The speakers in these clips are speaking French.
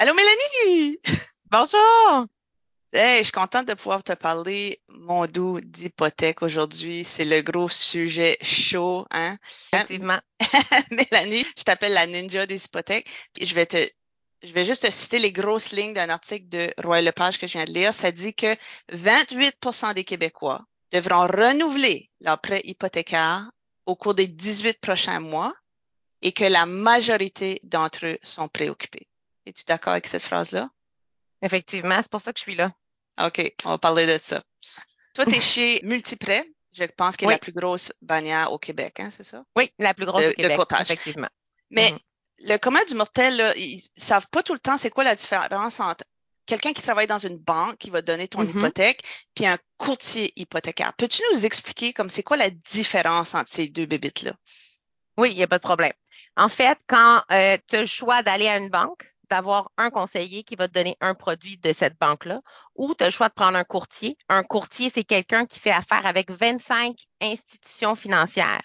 Allô Mélanie! Bonjour! Hey, je suis contente de pouvoir te parler, mon doux, d'hypothèque aujourd'hui. C'est le gros sujet chaud, hein? Effectivement. Mélanie, je t'appelle la ninja des hypothèques. Puis je vais te, je vais juste te citer les grosses lignes d'un article de Roy Lepage que je viens de lire. Ça dit que 28% des Québécois devront renouveler leur prêt hypothécaire au cours des 18 prochains mois et que la majorité d'entre eux sont préoccupés. Es-tu d'accord avec cette phrase-là? Effectivement, c'est pour ça que je suis là. OK, on va parler de ça. Toi, tu es chez Multiprêt, je pense qu'il est la plus grosse bannière au Québec, hein, c'est ça? Oui, la plus grosse au Québec, effectivement. Mais mm-hmm. le commun du mortel, là, ils savent pas tout le temps c'est quoi la différence entre quelqu'un qui travaille dans une banque qui va donner ton mm-hmm. hypothèque, puis un courtier hypothécaire. Peux-tu nous expliquer comme c'est quoi la différence entre ces deux bébites-là? Oui, il n'y a pas de problème. En fait, quand euh, tu as le choix d'aller à une banque, d'avoir un conseiller qui va te donner un produit de cette banque-là, ou tu as le choix de prendre un courtier. Un courtier, c'est quelqu'un qui fait affaire avec 25 institutions financières.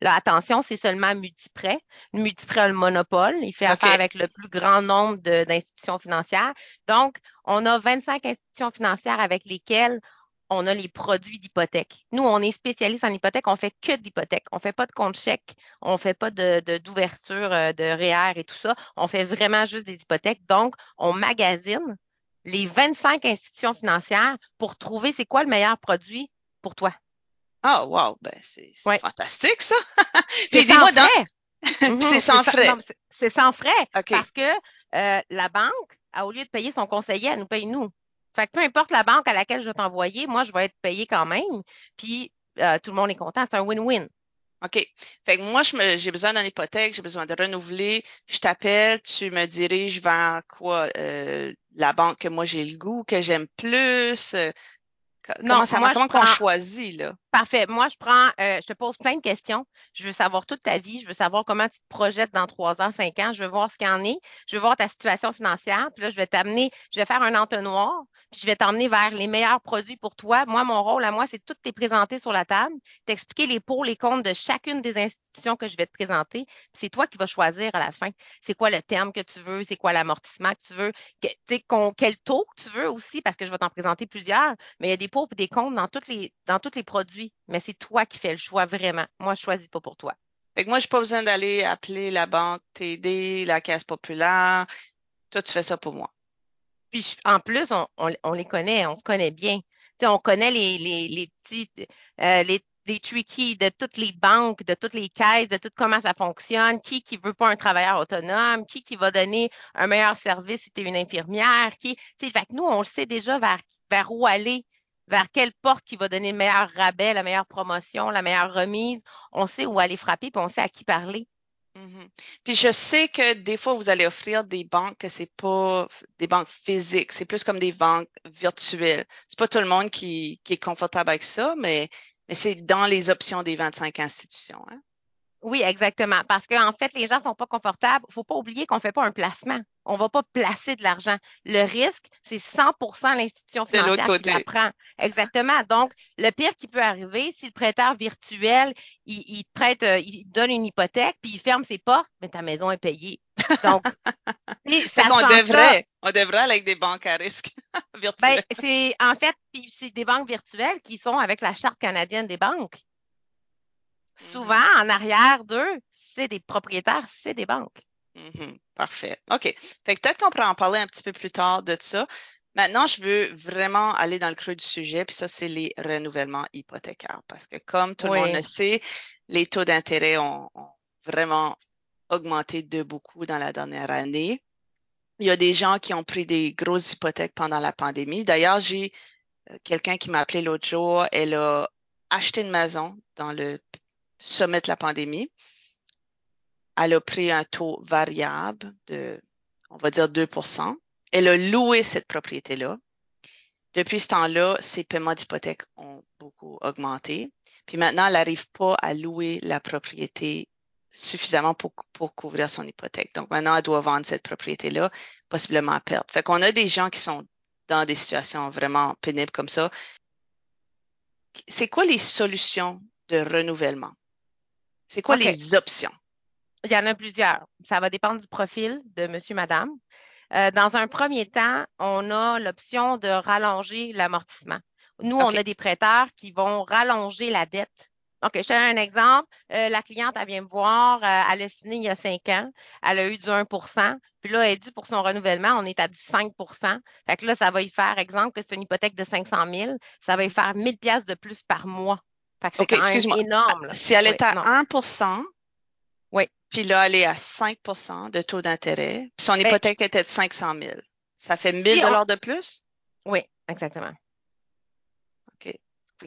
Là, attention, c'est seulement Multiprêt. Multiprêt a le monopole. Il fait affaire avec le plus grand nombre d'institutions financières. Donc, on a 25 institutions financières avec lesquelles on a les produits d'hypothèque. Nous, on est spécialiste en hypothèque, on fait que d'hypothèque. On fait pas de compte chèque, on fait pas de, d'ouverture de, de REER et tout ça. On fait vraiment juste des hypothèques. Donc, on magasine les 25 institutions financières pour trouver c'est quoi le meilleur produit pour toi. Ah, oh, wow, ben c'est, fantastique ça. Puis dis-moi mhm, c'est sans frais. C'est sans frais parce que euh, la banque, au lieu de payer son conseiller, elle nous paye nous. Fait que peu importe la banque à laquelle je vais t'envoyer, moi, je vais être payé quand même. Puis euh, tout le monde est content. C'est un win-win. OK. Fait que moi, j'ai besoin d'une hypothèque, j'ai besoin de renouveler. Je t'appelle, tu me diriges vers quoi? Euh, la banque que moi j'ai le goût, que j'aime plus. Euh, comment ça moi, comment qu'on choisit, là? Parfait. Moi, je prends, je te pose plein de questions. Je veux savoir toute ta vie. Je veux savoir comment tu te projettes dans trois ans, cinq ans. Je veux voir ce qu'il en est. Je veux voir ta situation financière. Puis là, je vais t'amener, je vais faire un entonnoir je vais t'emmener vers les meilleurs produits pour toi. Moi, mon rôle à moi, c'est de tout te présenter sur la table, t'expliquer les pour, les comptes de chacune des institutions que je vais te présenter. C'est toi qui vas choisir à la fin. C'est quoi le terme que tu veux, c'est quoi l'amortissement que tu veux, quel taux que tu veux aussi, parce que je vais t'en présenter plusieurs. Mais il y a des pour et des comptes dans tous les, dans tous les produits. Mais c'est toi qui fais le choix vraiment. Moi, je choisis pas pour toi. Fait que moi, j'ai pas besoin d'aller appeler la banque TD, la caisse populaire. Toi, tu fais ça pour moi. Puis en plus, on, on, les connaît, on se connaît bien. on connaît les, les, les petits, euh, les, les tricky de toutes les banques, de toutes les caisses, de tout comment ça fonctionne, qui qui veut pas un travailleur autonome, qui qui va donner un meilleur service si tu es une infirmière, qui, fait que nous, on le sait déjà vers, vers où aller, vers quelle porte qui va donner le meilleur rabais, la meilleure promotion, la meilleure remise. On sait où aller frapper, puis on sait à qui parler. Mhm. Puis je sais que des fois, vous allez offrir des banques que c'est pas des banques physiques, c'est plus comme des banques virtuelles. C'est pas tout le monde qui, qui est confortable avec ça, mais, mais c'est dans les options des 25 institutions. Hein? Oui, exactement. Parce qu'en fait, les gens sont pas confortables. Il faut pas oublier qu'on fait pas un placement. On va pas placer de l'argent. Le risque, c'est 100% l'institution financière qui la prend. Exactement. Donc, le pire qui peut arriver, si le prêteur virtuel, il, prête, euh, il donne une hypothèque, puis il ferme ses portes, mais ta maison est payée. Donc, ça on devrait, on devrait aller avec des banques à risque virtuelles. Ben, c'est en fait, c'est des banques virtuelles qui sont avec la charte canadienne des banques souvent, mm-hmm. en arrière d'eux, c'est des propriétaires, c'est des banques. Mm-hmm. Parfait. OK. Fait que peut-être qu'on pourra en parler un petit peu plus tard de ça. Maintenant, je veux vraiment aller dans le creux du sujet, puis ça, c'est les renouvellements hypothécaires. Parce que comme tout le monde le sait, les taux d'intérêt ont, vraiment augmenté de beaucoup dans la dernière année. Il y a des gens qui ont pris des grosses hypothèques pendant la pandémie. D'ailleurs, j'ai euh, quelqu'un qui m'a appelé l'autre jour. Elle a acheté une maison dans le sommet de la pandémie. Elle a pris un taux variable de, on va dire 2% Elle a loué cette propriété-là. Depuis ce temps-là, ses paiements d'hypothèque ont beaucoup augmenté. Puis maintenant, elle n'arrive pas à louer la propriété suffisamment pour, pour couvrir son hypothèque. Donc maintenant, elle doit vendre cette propriété-là, possiblement à perdre. Fait qu'on a des gens qui sont dans des situations vraiment pénibles comme ça. C'est quoi les solutions de renouvellement? C'est quoi les options? Il y en a plusieurs. Ça va dépendre du profil de monsieur, madame. Euh, dans un premier temps, on a l'option de rallonger l'amortissement. Nous, on a des prêteurs qui vont rallonger la dette. OK, je te donne un exemple. Euh, la cliente, elle vient me voir, euh, elle a signé il y a cinq ans, elle a eu du 1% puis là, elle est due pour son renouvellement, on est à du 5% Fait que là, ça va y faire, exemple, que c'est une hypothèque de 500 000, ça va y faire 1000 pièces de plus par mois. Fait que c'est quand même énorme. Si elle est à 1 oui. Puis là, elle est à 5% de taux d'intérêt, puis son ben hypothèque était de 500 000, ça fait 1000 dollars de plus? Oui, exactement. OK.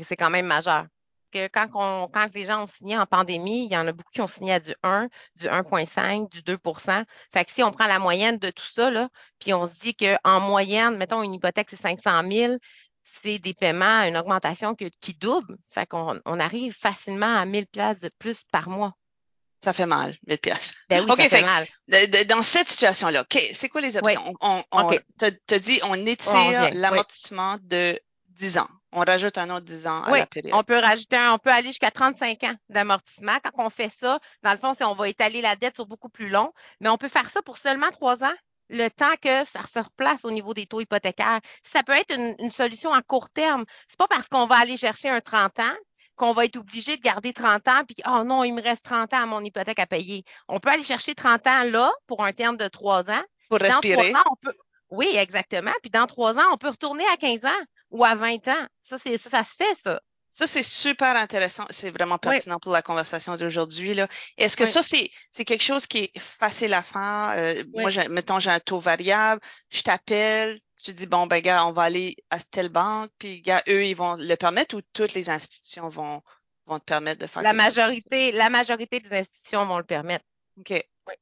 C'est quand même majeur que quand, on, quand les gens ont signé en pandémie, il y en a beaucoup qui ont signé à du 1, du 1,5, du 2% Fait que si on prend la moyenne de tout ça, là, puis on se dit qu'en moyenne, mettons une hypothèque, c'est 500 000, c'est des paiements, une augmentation qui double. Fait qu'on on arrive facilement à 1000 places de plus par mois. Ça fait mal, 1000 pièces. Ben oui, ça fait, mal. dans cette situation-là, c'est quoi les options? On, on te, dit, on étire l'amortissement de 10 ans. On rajoute un autre 10 ans à la période. On peut rajouter un, on peut aller jusqu'à 35 ans d'amortissement. Quand on fait ça, dans le fond, c'est on va étaler la dette sur beaucoup plus long, mais on peut faire ça pour seulement trois ans, le temps que ça se replace au niveau des taux hypothécaires. Ça peut être une, solution à court terme. C'est pas parce qu'on va aller chercher un 30 ans qu'on va être obligé de garder 30 ans, puis oh non, il me reste 30 ans à mon hypothèque à payer. On peut aller chercher 30 ans là pour un terme de trois ans. Pour respirer. Oui, exactement. Puis dans trois ans, on peut retourner à 15 ans ou à 20 ans. Ça, c'est, ça, ça se fait, ça. Ça, c'est super intéressant. C'est vraiment pertinent pour la conversation d'aujourd'hui. Là. Est-ce que ça, c'est, c'est quelque chose qui est facile à faire? Euh, moi, mettons, j'ai un taux variable, je t'appelle, tu dis, bon, ben, gars, on va aller à telle banque, puis, gars, eux, ils vont le permettre ou toutes les institutions vont, vont te permettre de faire la majorité, La majorité des institutions vont le permettre. OK. Oui.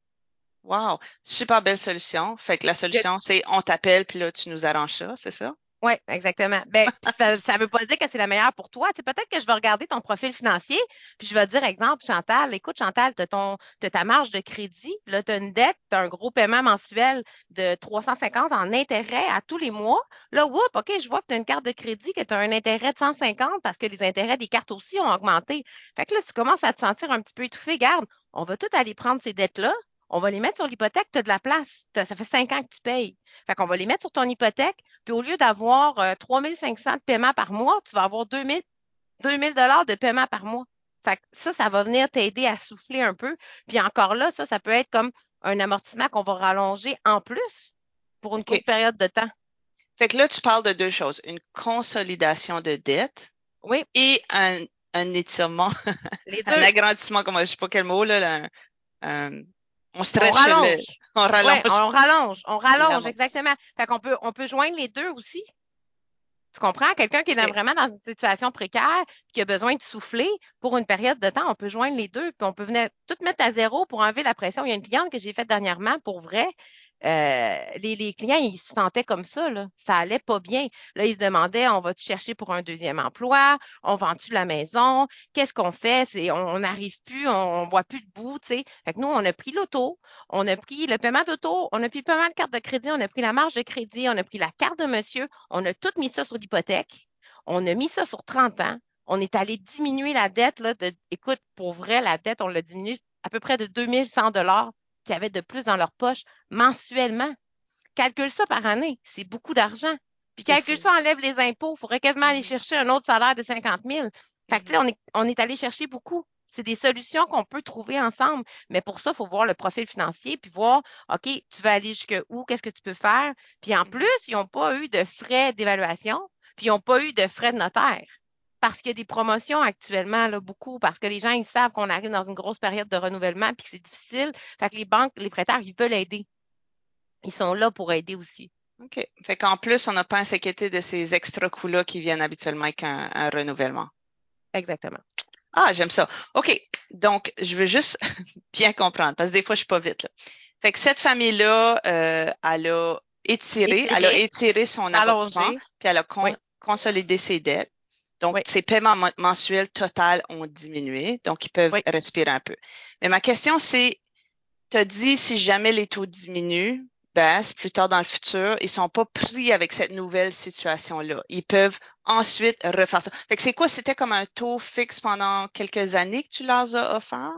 Wow. Super belle solution. Fait que la solution, c'est on t'appelle, puis là, tu nous arranges ça, c'est ça? Oui, exactement. Ben, ça ne veut pas dire que c'est la meilleure pour toi. Peut-être que je vais regarder ton profil financier, puis je vais dire, exemple, Chantal, écoute, Chantal, tu as, ta marge de crédit, là, tu as une dette, tu as un gros paiement mensuel de 350 en intérêt à tous les mois. Là, whoop, OK, je vois que tu as une carte de crédit, que tu as un intérêt de 150 parce que les intérêts des cartes aussi ont augmenté. Fait que là, tu commences à te sentir un petit peu étouffé. Garde, on va tout aller prendre ces dettes-là, on va les mettre sur l'hypothèque, tu as de la place. Ça fait cinq ans que tu payes. Fait qu'on va les mettre sur ton hypothèque, puis au lieu d'avoir 3 euh, 500 de paiement par mois, tu vas avoir 2 000, dollars de paiement par mois. Fait que ça, ça va venir t'aider à souffler un peu. Puis encore là, ça, ça peut être comme un amortissement qu'on va rallonger en plus pour une courte période de temps. Fait que là, tu parles de deux choses. Une consolidation de dette oui. et un, étirement, un agrandissement, comme je sais pas quel mot, là, un, on stretch on rallonge. on rallonge. on rallonge, on rallonge, exactement. Fait qu'on peut, on peut joindre les deux aussi. Tu comprends? Quelqu'un qui est vraiment dans une situation précaire, qui a besoin de souffler pour une période de temps, on peut joindre les deux, puis on peut venir tout mettre à zéro pour enlever la pression. Il y a une cliente que j'ai faite dernièrement, pour vrai, euh, les, clients, ils se sentaient comme ça, là. Ça allait pas bien. Là, ils se demandaient, on va-tu chercher pour un deuxième emploi? On vend-tu la maison? Qu'est-ce qu'on fait? On n'arrive plus, on, ne voit plus de bout, tu sais. Fait que nous, on a pris l'auto, on a pris le paiement d'auto, on a pris pas mal de cartes de crédit, on a pris la marge de crédit, on a pris la carte de monsieur, on a tout mis ça sur l'hypothèque, on a mis ça sur 30 ans, on est allé diminuer la dette, là, de, écoute, pour vrai, la dette, on l'a diminué à peu près de 2100 dollars qui avaient de plus dans leur poche mensuellement. Calcule ça par année, c'est beaucoup d'argent. Puis calcule ça, enlève les impôts. Il faudrait quasiment aller mm-hmm. chercher un autre salaire de 50 000. Fait que, on est, on est allé chercher beaucoup. C'est des solutions qu'on peut trouver ensemble. Mais pour ça, il faut voir le profil financier, puis voir, OK, tu vas aller jusque où, qu'est-ce que tu peux faire? Puis en mm-hmm. plus, ils n'ont pas eu de frais d'évaluation, puis ils n'ont pas eu de frais de notaire parce qu'il y a des promotions actuellement, là, beaucoup, parce que les gens, ils savent qu'on arrive dans une grosse période de renouvellement puis que c'est difficile. Fait que les banques, les prêteurs, ils veulent aider. Ils sont là pour aider aussi. OK. Fait qu'en plus, on n'a pas à s'inquiéter de ces extra coûts-là qui viennent habituellement avec un, renouvellement. Exactement. Ah, j'aime ça. OK. Donc, je veux juste bien comprendre, parce que des fois, je suis pas vite. Là. Fait que cette famille-là, euh, elle a étiré, elle a étiré son amortissement, puis elle a consolidé ses dettes. Donc, ces paiements mensuels total ont diminué, donc ils peuvent respirer un peu. Mais ma question, c'est, tu as dit si jamais les taux diminuent, baissent plus tard dans le futur, ils sont pas pris avec cette nouvelle situation-là. Ils peuvent ensuite refaire ça. Fait que c'est quoi? C'était comme un taux fixe pendant quelques années que tu leur as offert?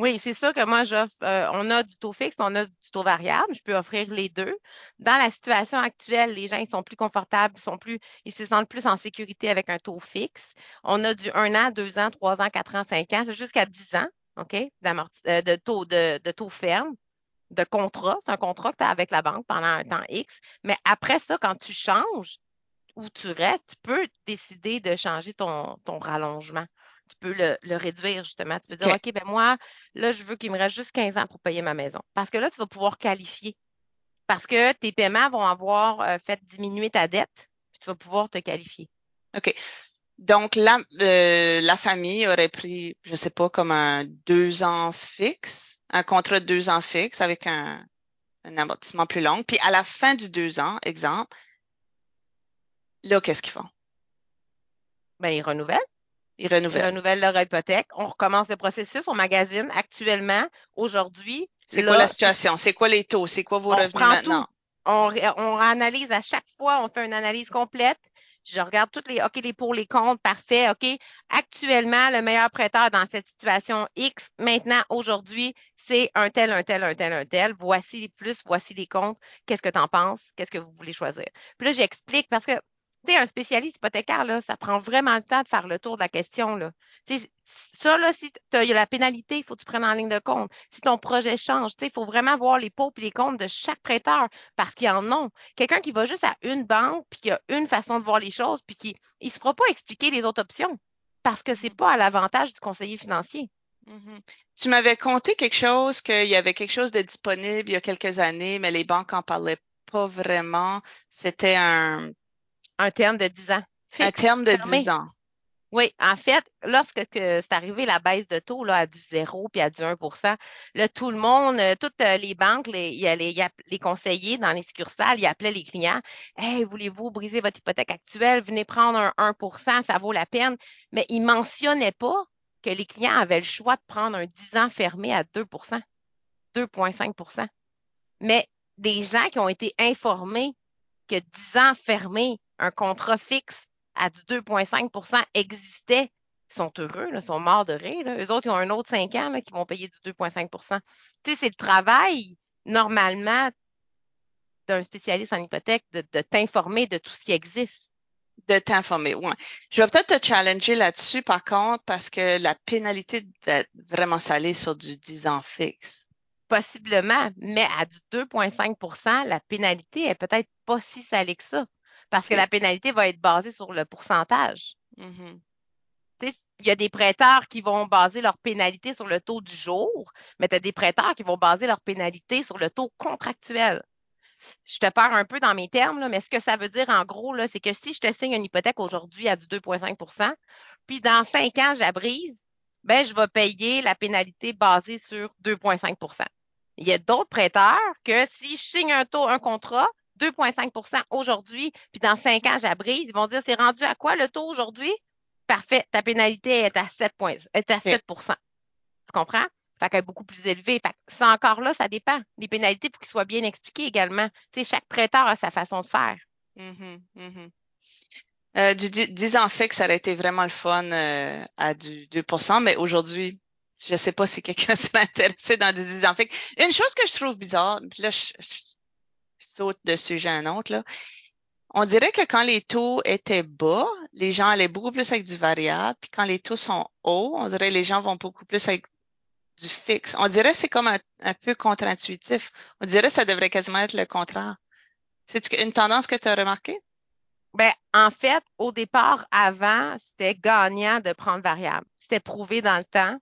Oui, c'est sûr que moi, j'offre, euh, on a du taux fixe, on a du taux variable. Je peux offrir les deux. Dans la situation actuelle, les gens, ils sont plus confortables, ils sont plus, ils se sentent plus en sécurité avec un taux fixe. On a du 1 an, 2 ans, 3 ans, 4 ans, 5 ans, jusqu'à 10 ans, OK, euh, de taux, de, de taux ferme, de contrat. C'est un contrat que tu as avec la banque pendant un temps X. Mais après ça, quand tu changes ou tu restes, tu peux décider de changer ton, ton rallongement tu peux le, réduire justement. Tu peux dire, OK, ben moi, là, je veux qu'il me reste juste 15 ans pour payer ma maison. Parce que là, tu vas pouvoir qualifier. Parce que tes paiements vont avoir euh, fait diminuer ta dette, puis tu vas pouvoir te qualifier. OK. Donc, la, euh, la famille aurait pris, je ne sais pas, comme un deux ans fixe, un contrat de deux ans fixe avec un, un amortissement plus long. Puis à la fin du deux ans, exemple, là, qu'est-ce qu'ils font? Ben, ils renouvellent. Ils renouvellent. leur hypothèque. On recommence le processus. On magazine actuellement, aujourd'hui. C'est quoi la situation? C'est quoi les taux? C'est quoi vos revenus maintenant? On, on, analyse à chaque fois, on fait une analyse complète. Je regarde toutes les, OK, les pour, les comptes, parfait, OK. Actuellement, le meilleur prêteur dans cette situation X, maintenant, aujourd'hui, c'est un tel, un tel, un tel, un tel. Voici les plus, voici les comptes. Qu'est-ce que tu en penses? Qu'est-ce que vous voulez choisir? Puis là, j'explique parce que sais, un spécialiste hypothécaire, là, ça prend vraiment le temps de faire le tour de la question. Là. ça, là, si tu as la pénalité, il faut que tu prennes en ligne de compte. Si ton projet change, il faut vraiment voir les pots et les comptes de chaque prêteur parce qu'il y en a. Quelqu'un qui va juste à une banque puis qui a une façon de voir les choses puis qui ne se fera pas expliquer les autres options parce que ce n'est pas à l'avantage du conseiller financier. Mm-hmm. Tu m'avais conté quelque chose, qu'il y avait quelque chose de disponible il y a quelques années, mais les banques n'en parlaient pas vraiment. C'était un un terme de 10 ans. un terme de 10 ans. Oui, en fait, lorsque c'est arrivé la baisse de taux là, à du 0 puis à du 1% là, tout le monde, euh, toutes euh, les banques, les, les, les conseillers dans les succursales, ils appelaient les clients Hey, voulez-vous briser votre hypothèque actuelle? Venez prendre un 1% ça vaut la peine. Mais ils ne mentionnaient pas que les clients avaient le choix de prendre un 10 ans fermé à 2% 2,5% Mais des gens qui ont été informés que 10 ans fermés, un contrat fixe à du 2,5% existait, sont heureux, ils sont morts de rire. Eux autres, ils ont un autre 5 ans qui vont payer du 2,5% Tu sais, c'est le travail, normalement, d'un spécialiste en hypothèque de, t'informer de tout ce qui existe. De t'informer, oui. Je vais peut-être te challenger là-dessus, par contre, parce que la pénalité est vraiment salée sur du 10 ans fixe. Possiblement, mais à du 2,5% la pénalité est peut-être pas si salée que ça parce que la pénalité va être basée sur le pourcentage. Mm-hmm. Il y a des prêteurs qui vont baser leur pénalité sur le taux du jour, mais tu as des prêteurs qui vont baser leur pénalité sur le tôt contractuel. Je te perds un peu dans mes termes, mais ce que ça veut dire en gros, c'est que si je te signe une hypothèque aujourd'hui à du 2,5% puis dans cinq ans, j'abrise, ben, je vais payer la pénalité basée sur 2,5% Il y a d'autres prêteurs que si je signe un taux, un contrat, 2,5% aujourd'hui, puis dans 5 ans, j'abrise, ils vont dire c'est rendu à quoi le taux aujourd'hui? Parfait, ta pénalité est à 7, est à 7% Tu comprends? Fait qu'elle est beaucoup plus élevée. Fait que ça encore là, ça dépend. Les pénalités, il faut qu'ils soient bien expliquées également. Tu sais, chaque prêteur a sa façon de faire. Mm-hmm, mm-hmm. Euh, du 10 ans fait que ça aurait été vraiment le fun euh, à du 2% mais aujourd'hui, je ne sais pas si quelqu'un serait intéressé dans du 10 ans fait. Une chose que je trouve bizarre, puis là, je, saute de sujet à un autre. On dirait que quand les taux étaient bas, les gens allaient beaucoup plus avec du variable. Puis quand les taux sont hauts, on dirait que les gens vont beaucoup plus avec du fixe. On dirait que c'est comme un, peu contre-intuitif. On dirait que ça devrait quasiment être le contraire. C'est une tendance que tu as remarquée? Ben, en fait, au départ, avant, c'était gagnant de prendre variable. C'était prouvé dans le temps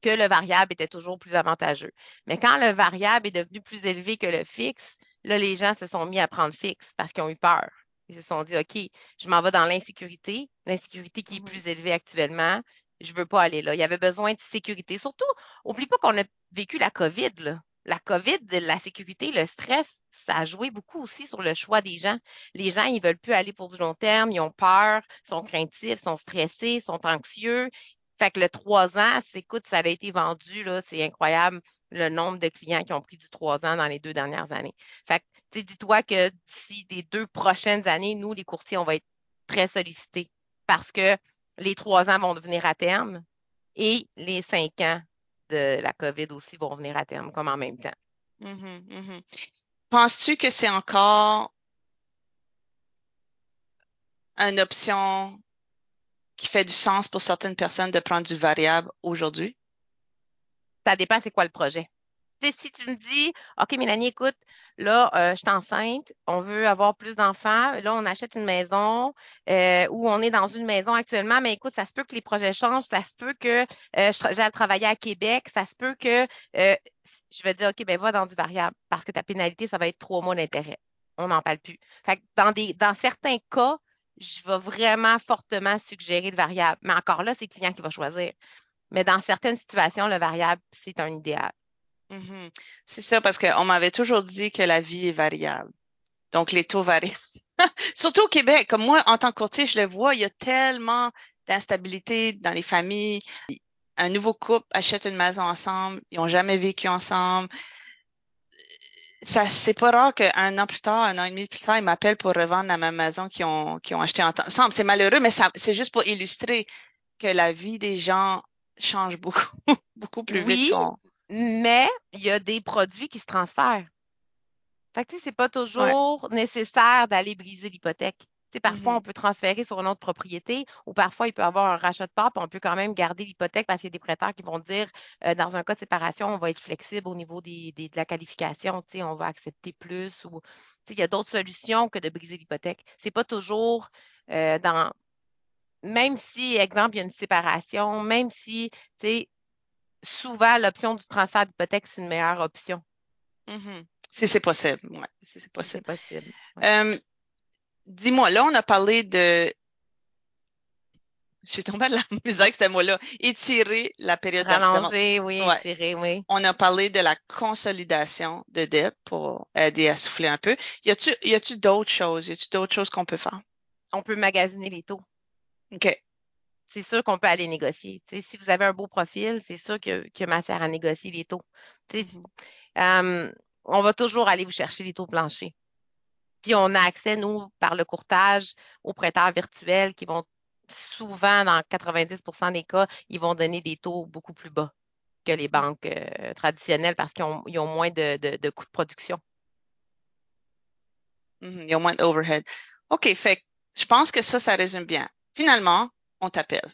que le variable était toujours plus avantageux. Mais quand le variable est devenu plus élevé que le fixe, Là, les gens se sont mis à prendre fixe parce qu'ils ont eu peur. Ils se sont dit, OK, je m'en vais dans l'insécurité, l'insécurité qui est plus élevée actuellement. Je ne veux pas aller là. Il y avait besoin de sécurité. Surtout, oublie pas qu'on a vécu la COVID. La COVID, la sécurité, le stress, ça a joué beaucoup aussi sur le choix des gens. Les gens, ils veulent plus aller pour du long terme, ils ont peur, sont craintifs, sont stressés, sont anxieux. Fait que le 3 ans, écoute, ça a été vendu, là, c'est incroyable le nombre de clients qui ont pris du 3 ans dans les deux dernières années. Fait que, dis-toi que d'ici les deux prochaines années, nous, les courtiers, on va être très sollicités parce que les trois ans vont devenir à terme et les cinq ans de la COVID aussi vont venir à terme, comme en même temps. Mm-hmm, mm-hmm. Penses-tu que c'est encore une option qui fait du sens pour certaines personnes de prendre du variable aujourd'hui? Ça dépend c'est quoi le projet. si tu me dis, OK, Mélanie, écoute, là, euh, je suis enceinte, on veut avoir plus d'enfants, là, on achète une maison euh, ou on est dans une maison actuellement, mais écoute, ça se peut que les projets changent, ça se peut que euh, j'aille travailler à Québec, ça se peut que je vais dire, OK, ben va dans du variable parce que ta pénalité, ça va être trois mois d'intérêt. On n'en parle plus. Dans, dans certains cas, je vais vraiment fortement suggérer le variable. Mais encore là, c'est le client qui va choisir. Mais dans certaines situations, le variable, c'est un idéal. Mm-hmm. C'est ça, parce qu'on m'avait toujours dit que la vie est variable. Donc, les taux varient. Surtout au Québec. Comme moi, en tant que courtier, je le vois, il y a tellement d'instabilité dans les familles. Un nouveau couple achète une maison ensemble. Ils n'ont jamais vécu ensemble ça c'est pas rare qu'un an plus tard, un an et demi plus tard, ils m'appellent pour revendre la même maison qu'ils ont, qu'ils ont acheté ensemble. C'est malheureux, mais c'est juste pour illustrer que la vie des gens change beaucoup, beaucoup plus vite. mais il y a des produits qui se transfèrent. Fait que, c'est pas toujours nécessaire d'aller briser l'hypothèque parfois, on mm-hmm. peut transférer sur une autre propriété ou parfois, il peut y avoir un rachat de part, puis on peut quand même garder l'hypothèque parce qu'il y a des prêteurs qui vont dire, euh, dans un cas de séparation, on va être flexible au niveau des, de la qualification, on va accepter plus ou il y a d'autres solutions que de briser l'hypothèque. Ce n'est pas toujours euh, dans, même si, exemple, il y a une séparation, même si, souvent, l'option du transfert d'hypothèque, c'est une meilleure option. Mm-hmm. Si c'est possible, oui. Si c'est possible. possible. Euh, dis-moi, là, on a parlé de. J'ai tombé à la misère avec ce mot-là. Étirer la période Rallonger, oui, étirer, oui. On a parlé de la consolidation de dette pour aider à souffler un peu. Y a-tu, y a-tu d'autres choses? Y a-tu d'autres choses qu'on peut faire? On peut magasiner les taux. OK. C'est sûr qu'on peut aller négocier. si vous avez un beau profil, c'est sûr que, que matière à négocier les taux. Euh, on va toujours aller vous chercher les taux planchers. Puis on a accès, nous, par le courtage, aux prêteurs virtuels qui vont souvent, dans 90% des cas, ils vont donner des taux beaucoup plus bas que les banques euh, traditionnelles parce qu'ils ont, moins de, coûts de production. Mm-hmm. ils ont moins d'overhead. OK, fait je pense que ça, ça résume bien. Finalement, on t'appelle.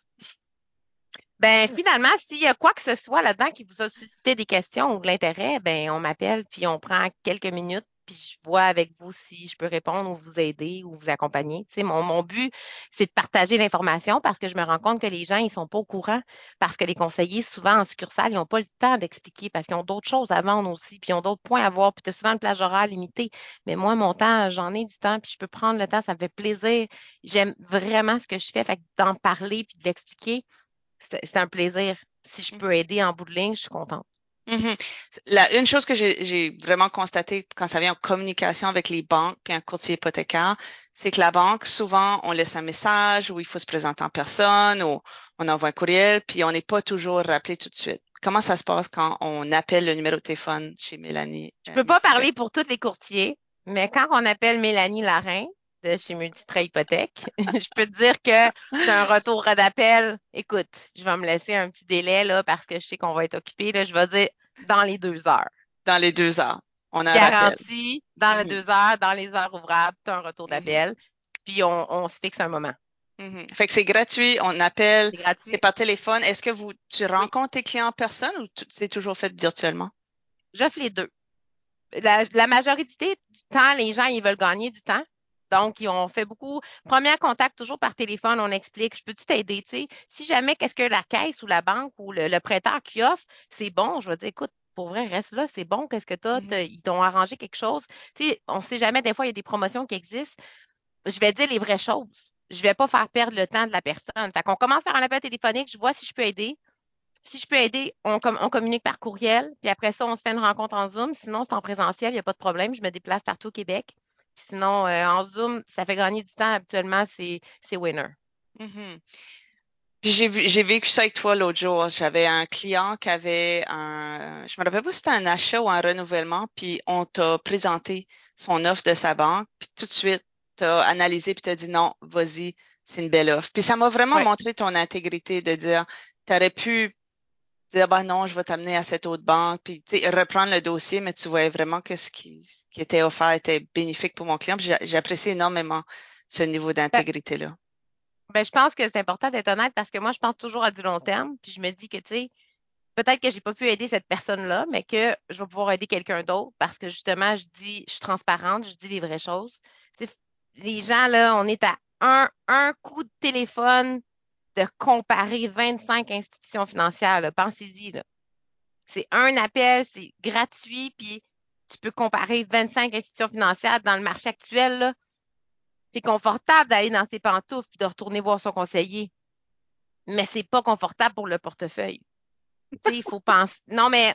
Ben, finalement, s'il y a quoi que ce soit là-dedans qui vous a suscité des questions ou de l'intérêt, ben, on m'appelle puis on prend quelques minutes puis je vois avec vous si je peux répondre ou vous aider ou vous accompagner. Tu sais, mon, mon but, c'est de partager l'information parce que je me rends compte que les gens, ils sont pas au courant parce que les conseillers, souvent en succursale, ils n'ont pas le temps d'expliquer parce qu'ils ont d'autres choses à vendre aussi, puis ils ont d'autres points à voir, puis tu as souvent une plage horaire limitée. Mais moi, mon temps, j'en ai du temps, puis je peux prendre le temps, ça me fait plaisir. J'aime vraiment ce que je fais, fait d'en parler puis de l'expliquer, c'est un plaisir. Si je mmh. peux aider en bout de ligne, je suis contente. Mm-hmm. La, une chose que j'ai vraiment constaté quand ça vient en communication avec les banques et un courtier hypothécaire, c'est que la banque, souvent, on laisse un message ou il faut se présenter en personne ou on envoie un courriel, puis on n'est pas toujours rappelé tout de suite. Comment ça se passe quand on appelle le numéro de téléphone chez Mélanie? Je peux pas parler pour tous les courtiers, mais quand on appelle Mélanie Larin, de chez Multitrait Hypothèque. je peux te dire que c'est un retour d'appel. Écoute, je vais me laisser un petit délai là parce que je sais qu'on va être occupé. Là, je vais dire dans les deux heures. Dans les deux heures. On a Garanti, dans les mhm. deux heures, dans les heures ouvrables, tu as un retour mhm. d'appel. Puis on, se fixe un moment. Mhm. Fait que c'est gratuit, on appelle, c'est par téléphone. Est-ce que vous tu rencontres tes clients en personne ou c'est toujours fait virtuellement? J'offre les deux. La, la, majorité du temps, les gens, ils veulent gagner du temps. Donc, ont fait beaucoup. Premier contact, toujours par téléphone, on explique, je peux-tu t'aider? Si jamais, qu'est-ce que la caisse ou la banque ou le, prêteur qui offre, c'est bon, je vais dire, écoute, pour vrai, reste là, c'est bon, qu'est-ce que tu as? Mm-hmm. Ils t'ont arrangé quelque chose. sais, on ne sait jamais, des fois, il y a des promotions qui existent. Je vais dire les vraies choses. Je ne vais pas faire perdre le temps de la personne. Fait qu'on commence à faire un appel téléphonique, je vois si je peux aider. Si je peux aider, on, on, communique par courriel, puis après ça, on se fait une rencontre en Zoom. Sinon, c'est en présentiel, il n'y a pas de problème. Je me déplace partout au Québec. Sinon, euh, en Zoom, ça fait gagner du temps. Habituellement, c'est winner. Mm-hmm. J'ai vécu ça avec toi l'autre jour. J'avais un client qui avait un, je me rappelle pas si c'était un achat ou un renouvellement, puis on t'a présenté son offre de sa banque, puis tout de suite, tu as analysé puis tu as dit non, vas-y, c'est une belle offre. Puis ça m'a vraiment montré ton intégrité de dire, tu aurais pu dire, bah non, je vais t'amener à cette autre banque, puis reprendre le dossier, mais tu voyais vraiment que ce qui, qui était offert était bénéfique pour mon client. J'apprécie énormément ce niveau d'intégrité-là. Ben, je pense que c'est important d'être honnête parce que moi, je pense toujours à du long terme, puis je me dis que, tu sais, peut-être que j'ai pas pu aider cette personne-là, mais que je vais pouvoir aider quelqu'un d'autre parce que justement, je dis, je suis transparente, je dis les vraies choses. les gens, là, on est à un, un coup de téléphone de comparer 25 institutions financières. Pensez-y. C'est un appel, c'est gratuit, puis tu peux comparer 25 institutions financières dans le marché actuel. C'est confortable d'aller dans ses pantoufles puis de retourner voir son conseiller. Mais c'est pas confortable pour le portefeuille. il faut penser. Non, mais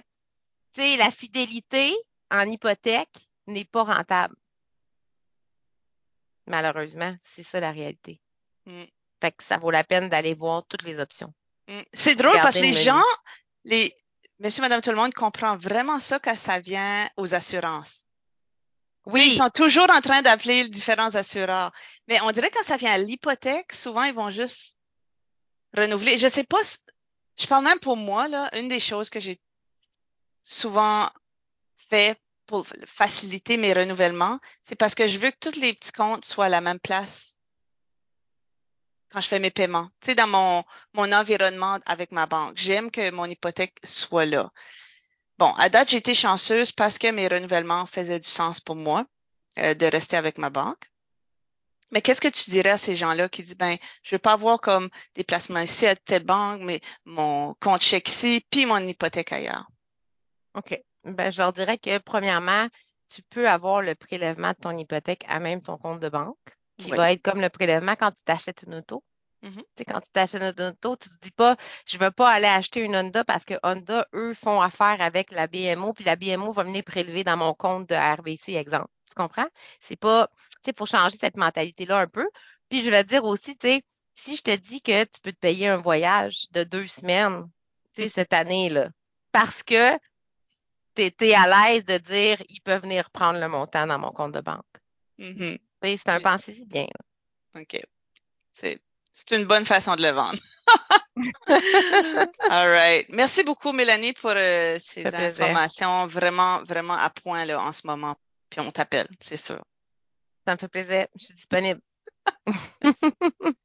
la fidélité en hypothèque n'est pas rentable. Malheureusement, c'est ça la réalité. Mm. Fait que ça vaut la peine d'aller voir toutes les options. Mm. C'est drôle parce que les gens, les monsieur, madame, tout le monde comprend vraiment ça quand ça vient aux assurances. Oui. Ils sont toujours en train d'appeler les différents assureurs. Mais on dirait que quand ça vient à l'hypothèque, souvent, ils vont juste renouveler. Je sais pas, je parle même pour moi, là, une des choses que j'ai souvent fait pour faciliter mes renouvellements, c'est parce que je veux que tous les petits comptes soient à la même place quand je fais mes paiements, tu sais, dans mon, mon environnement avec ma banque. J'aime que mon hypothèque soit là. Bon, à date, j'ai été chanceuse parce que mes renouvellements faisaient du sens pour moi euh, de rester avec ma banque. Mais qu'est-ce que tu dirais à ces gens-là qui disent, ben, je veux pas avoir comme des placements ici à telle banque, mais mon compte chèque ici, puis mon hypothèque ailleurs? OK. Ben, je leur dirais que, premièrement, tu peux avoir le prélèvement de ton hypothèque à même ton compte de banque qui va être comme le prélèvement quand tu t'achètes une auto. Mm-hmm. Quand tu t'achètes une auto, tu ne te dis pas, je ne veux pas aller acheter une Honda parce que Honda, eux, font affaire avec la BMO, puis la BMO va venir prélever dans mon compte de RBC, exemple. Tu comprends? C'est pas, tu sais, il faut changer cette mentalité-là un peu. Puis je vais te dire aussi, tu sais, si je te dis que tu peux te payer un voyage de deux semaines, tu sais, cette année-là, parce que tu es, à l'aise de dire, ils peuvent venir prendre le montant dans mon compte de banque. Mm-hmm. Oui, c'est un pensée bien. OK. C'est une bonne façon de le vendre. All right. Merci beaucoup, Mélanie, pour euh, ces informations vraiment, vraiment à point là, en ce moment. Puis on t'appelle, c'est sûr. Ça me fait plaisir. Je suis disponible.